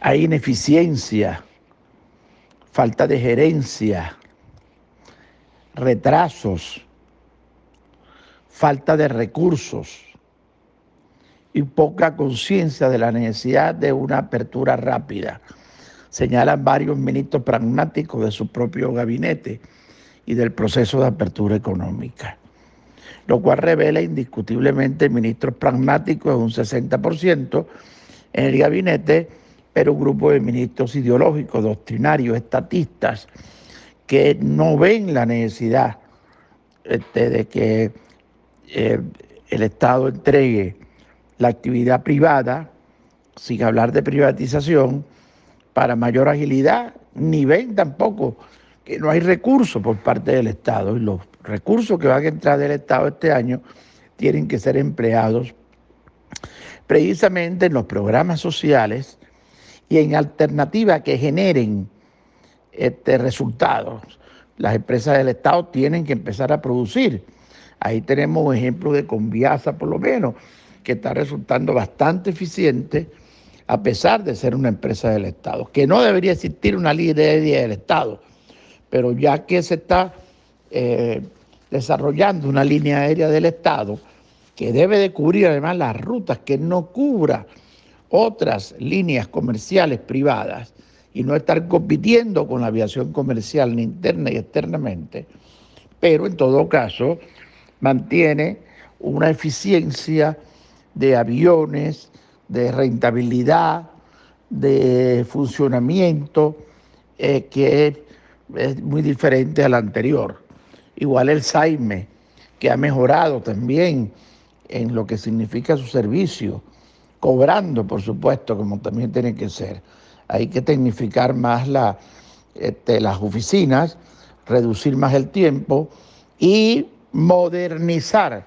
Hay ineficiencia, falta de gerencia, retrasos, falta de recursos y poca conciencia de la necesidad de una apertura rápida. Señalan varios ministros pragmáticos de su propio gabinete y del proceso de apertura económica, lo cual revela indiscutiblemente ministros pragmáticos un 60% en el gabinete, pero un grupo de ministros ideológicos, doctrinarios, estatistas, que no ven la necesidad este, de que eh, el Estado entregue la actividad privada, sin hablar de privatización, para mayor agilidad, ni ven tampoco que no hay recursos por parte del Estado y los recursos que van a entrar del Estado este año tienen que ser empleados precisamente en los programas sociales y en alternativas que generen este, resultados. Las empresas del Estado tienen que empezar a producir. Ahí tenemos un ejemplo de Conviasa, por lo menos, que está resultando bastante eficiente a pesar de ser una empresa del Estado. Que no debería existir una línea del Estado, pero ya que se está eh, desarrollando una línea aérea del Estado que debe de cubrir además las rutas que no cubra otras líneas comerciales privadas y no estar compitiendo con la aviación comercial ni interna y externamente, pero en todo caso mantiene una eficiencia de aviones, de rentabilidad, de funcionamiento, eh, que es muy diferente al anterior. Igual el Saime, que ha mejorado también en lo que significa su servicio, cobrando, por supuesto, como también tiene que ser. Hay que tecnificar más este, las oficinas, reducir más el tiempo y modernizar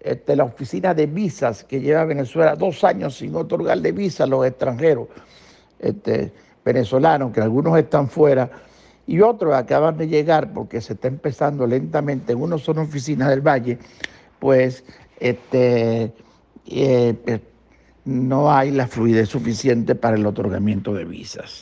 este, la oficina de visas que lleva Venezuela dos años sin otorgarle visas a los extranjeros este, venezolanos, que algunos están fuera y otros acaban de llegar porque se está empezando lentamente, en unos son oficinas del Valle, pues este, eh, pues, no hay la fluidez suficiente para el otorgamiento de visas.